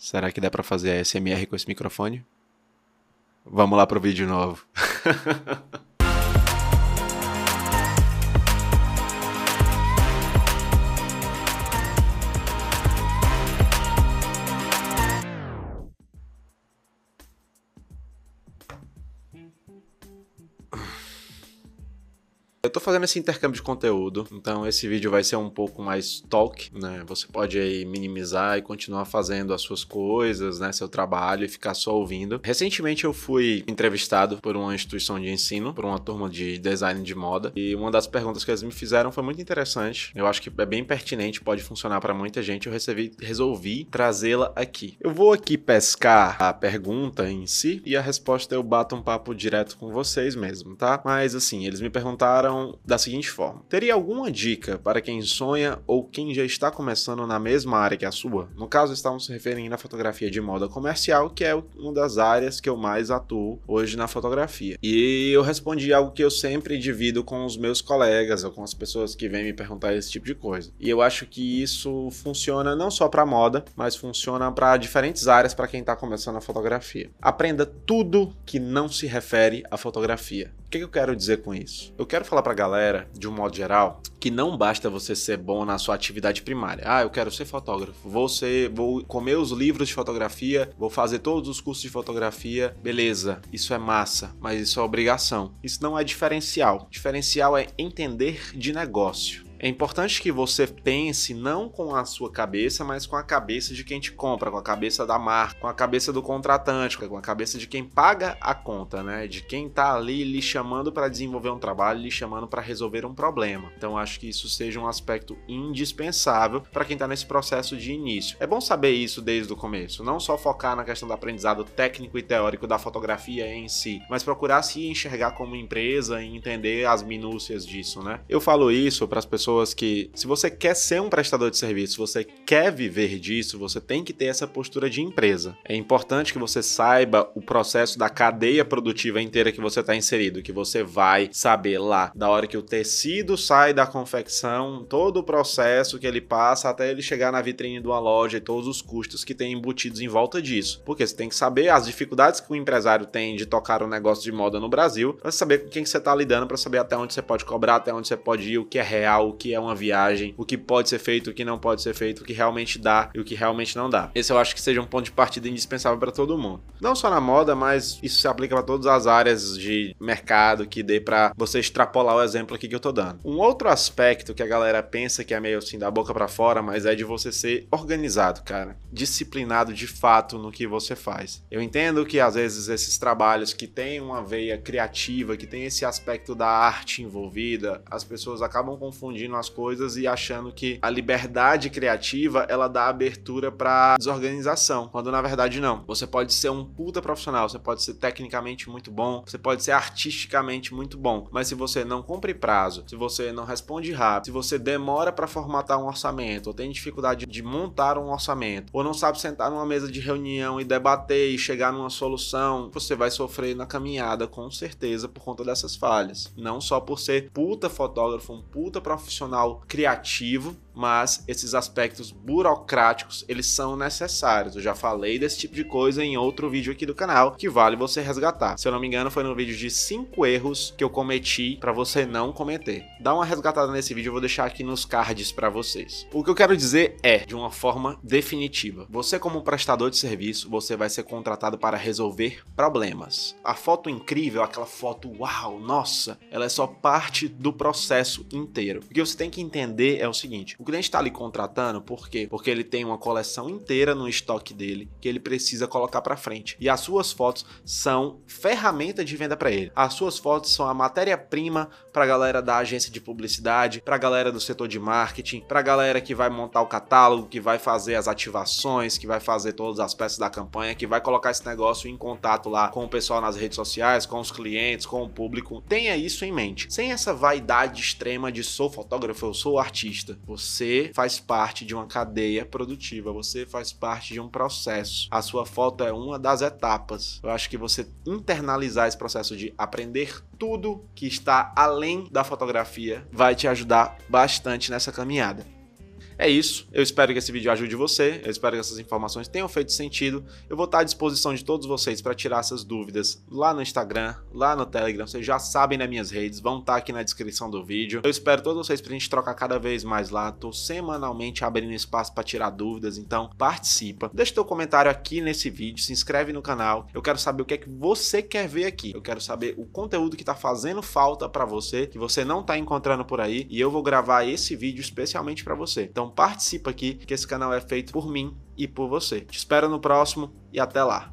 Será que dá para fazer SMR com esse microfone? Vamos lá pro vídeo novo. Eu tô fazendo esse intercâmbio de conteúdo, então esse vídeo vai ser um pouco mais talk, né? Você pode aí minimizar e continuar fazendo as suas coisas, né? Seu trabalho e ficar só ouvindo. Recentemente eu fui entrevistado por uma instituição de ensino, por uma turma de design de moda, e uma das perguntas que eles me fizeram foi muito interessante. Eu acho que é bem pertinente, pode funcionar para muita gente. Eu recebi, resolvi trazê-la aqui. Eu vou aqui pescar a pergunta em si e a resposta eu bato um papo direto com vocês mesmo, tá? Mas assim, eles me perguntaram da seguinte forma: Teria alguma dica para quem sonha ou quem já está começando na mesma área que a sua? No caso, estamos se referindo à fotografia de moda comercial, que é uma das áreas que eu mais atuo hoje na fotografia. E eu respondi algo que eu sempre divido com os meus colegas ou com as pessoas que vêm me perguntar esse tipo de coisa. E eu acho que isso funciona não só para moda, mas funciona para diferentes áreas para quem está começando a fotografia. Aprenda tudo que não se refere à fotografia. O que eu quero dizer com isso? Eu quero falar pra galera, de um modo geral, que não basta você ser bom na sua atividade primária. Ah, eu quero ser fotógrafo, vou ser, vou comer os livros de fotografia, vou fazer todos os cursos de fotografia. Beleza, isso é massa, mas isso é obrigação. Isso não é diferencial. Diferencial é entender de negócio. É importante que você pense não com a sua cabeça, mas com a cabeça de quem te compra, com a cabeça da marca, com a cabeça do contratante, com a cabeça de quem paga a conta, né? De quem tá ali lhe chamando para desenvolver um trabalho, lhe chamando para resolver um problema. Então acho que isso seja um aspecto indispensável para quem tá nesse processo de início. É bom saber isso desde o começo, não só focar na questão do aprendizado técnico e teórico da fotografia em si, mas procurar se enxergar como empresa e entender as minúcias disso, né? Eu falo isso para as pessoas pessoas que, se você quer ser um prestador de serviço, você quer viver disso, você tem que ter essa postura de empresa. É importante que você saiba o processo da cadeia produtiva inteira que você está inserido, que você vai saber lá da hora que o tecido sai da confecção, todo o processo que ele passa até ele chegar na vitrine de uma loja e todos os custos que tem embutidos em volta disso. Porque você tem que saber as dificuldades que o empresário tem de tocar um negócio de moda no Brasil, para saber com quem você está lidando, para saber até onde você pode cobrar, até onde você pode ir, o que é real, que é uma viagem, o que pode ser feito, o que não pode ser feito, o que realmente dá e o que realmente não dá. Esse eu acho que seja um ponto de partida indispensável para todo mundo. Não só na moda, mas isso se aplica para todas as áreas de mercado que dê para você extrapolar o exemplo aqui que eu tô dando. Um outro aspecto que a galera pensa que é meio assim da boca para fora, mas é de você ser organizado, cara, disciplinado de fato no que você faz. Eu entendo que às vezes esses trabalhos que têm uma veia criativa, que tem esse aspecto da arte envolvida, as pessoas acabam confundindo as coisas e achando que a liberdade criativa ela dá abertura para desorganização, quando na verdade não. Você pode ser um puta profissional, você pode ser tecnicamente muito bom, você pode ser artisticamente muito bom, mas se você não cumpre prazo, se você não responde rápido, se você demora para formatar um orçamento, ou tem dificuldade de montar um orçamento, ou não sabe sentar numa mesa de reunião e debater e chegar numa solução, você vai sofrer na caminhada com certeza por conta dessas falhas. Não só por ser puta fotógrafo, um puta profissional profissional criativo, mas esses aspectos burocráticos, eles são necessários. Eu já falei desse tipo de coisa em outro vídeo aqui do canal, que vale você resgatar. Se eu não me engano, foi no vídeo de 5 erros que eu cometi para você não cometer. Dá uma resgatada nesse vídeo, eu vou deixar aqui nos cards para vocês. O que eu quero dizer é, de uma forma definitiva, você como prestador de serviço, você vai ser contratado para resolver problemas. A foto incrível, aquela foto uau, nossa, ela é só parte do processo inteiro. O que você tem que entender é o seguinte: o cliente está ali contratando por quê? Porque ele tem uma coleção inteira no estoque dele que ele precisa colocar para frente. E as suas fotos são ferramenta de venda para ele. As suas fotos são a matéria-prima para a galera da agência de publicidade, para a galera do setor de marketing, para a galera que vai montar o catálogo, que vai fazer as ativações, que vai fazer todas as peças da campanha, que vai colocar esse negócio em contato lá com o pessoal nas redes sociais, com os clientes, com o público. Tenha isso em mente. Sem essa vaidade extrema de sou fotógrafo, eu sou artista. Você faz parte de uma cadeia produtiva, você faz parte de um processo. A sua foto é uma das etapas. Eu acho que você internalizar esse processo de aprender tudo que está além da fotografia vai te ajudar bastante nessa caminhada. É isso. Eu espero que esse vídeo ajude você. Eu espero que essas informações tenham feito sentido. Eu vou estar à disposição de todos vocês para tirar essas dúvidas lá no Instagram, lá no Telegram. Vocês já sabem nas minhas redes, vão estar aqui na descrição do vídeo. Eu espero todos vocês para a gente trocar cada vez mais lá. Tô semanalmente abrindo espaço para tirar dúvidas, então participa. Deixa teu comentário aqui nesse vídeo, se inscreve no canal. Eu quero saber o que é que você quer ver aqui. Eu quero saber o conteúdo que está fazendo falta para você, que você não está encontrando por aí, e eu vou gravar esse vídeo especialmente para você. Então participa aqui, que esse canal é feito por mim e por você. Te espero no próximo e até lá.